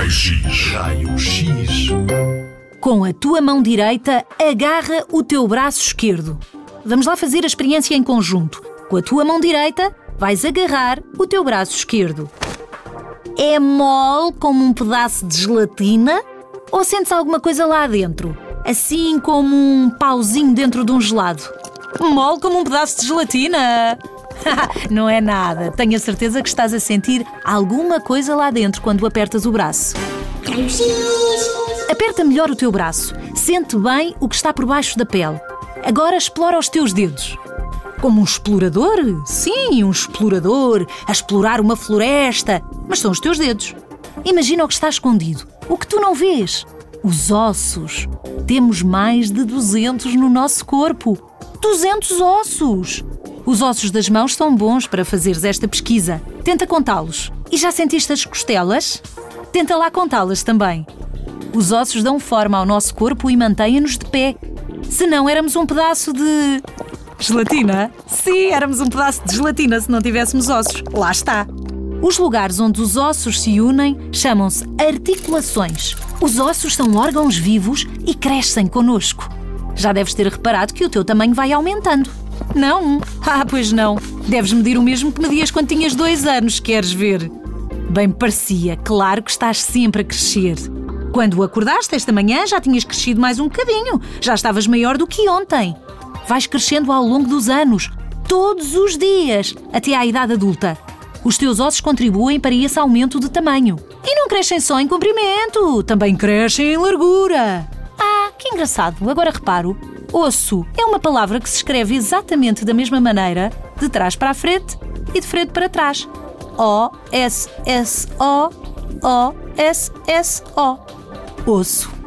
Raio-X. Raio-X. Com a tua mão direita, agarra o teu braço esquerdo. Vamos lá fazer a experiência em conjunto. Com a tua mão direita, vais agarrar o teu braço esquerdo. É mole como um pedaço de gelatina? Ou sentes alguma coisa lá dentro? Assim como um pauzinho dentro de um gelado? Mole como um pedaço de gelatina? Não é nada. Tenho a certeza que estás a sentir alguma coisa lá dentro quando apertas o braço. Aperta melhor o teu braço. Sente bem o que está por baixo da pele. Agora explora os teus dedos. Como um explorador? Sim, um explorador, a explorar uma floresta. Mas são os teus dedos. Imagina o que está escondido, o que tu não vês. Os ossos. Temos mais de 200 no nosso corpo. 200 ossos! Os ossos das mãos são bons para fazeres esta pesquisa. Tenta contá-los. E já sentiste as costelas? Tenta lá contá-las também. Os ossos dão forma ao nosso corpo e mantêm-nos de pé. Se não, éramos um pedaço de. Gelatina? Sim, éramos um pedaço de gelatina se não tivéssemos ossos. Lá está. Os lugares onde os ossos se unem chamam-se articulações. Os ossos são órgãos vivos e crescem conosco. Já deves ter reparado que o teu tamanho vai aumentando. Não? Ah, pois não. Deves medir o mesmo que medias quando tinhas dois anos, queres ver? Bem parecia, claro que estás sempre a crescer. Quando acordaste esta manhã já tinhas crescido mais um bocadinho, já estavas maior do que ontem. Vais crescendo ao longo dos anos, todos os dias, até à idade adulta. Os teus ossos contribuem para esse aumento de tamanho. E não crescem só em comprimento, também crescem em largura. Ah, que engraçado, agora reparo. Osso é uma palavra que se escreve exatamente da mesma maneira, de trás para a frente e de frente para trás. O-S-S-O, O-S-S-O. Osso.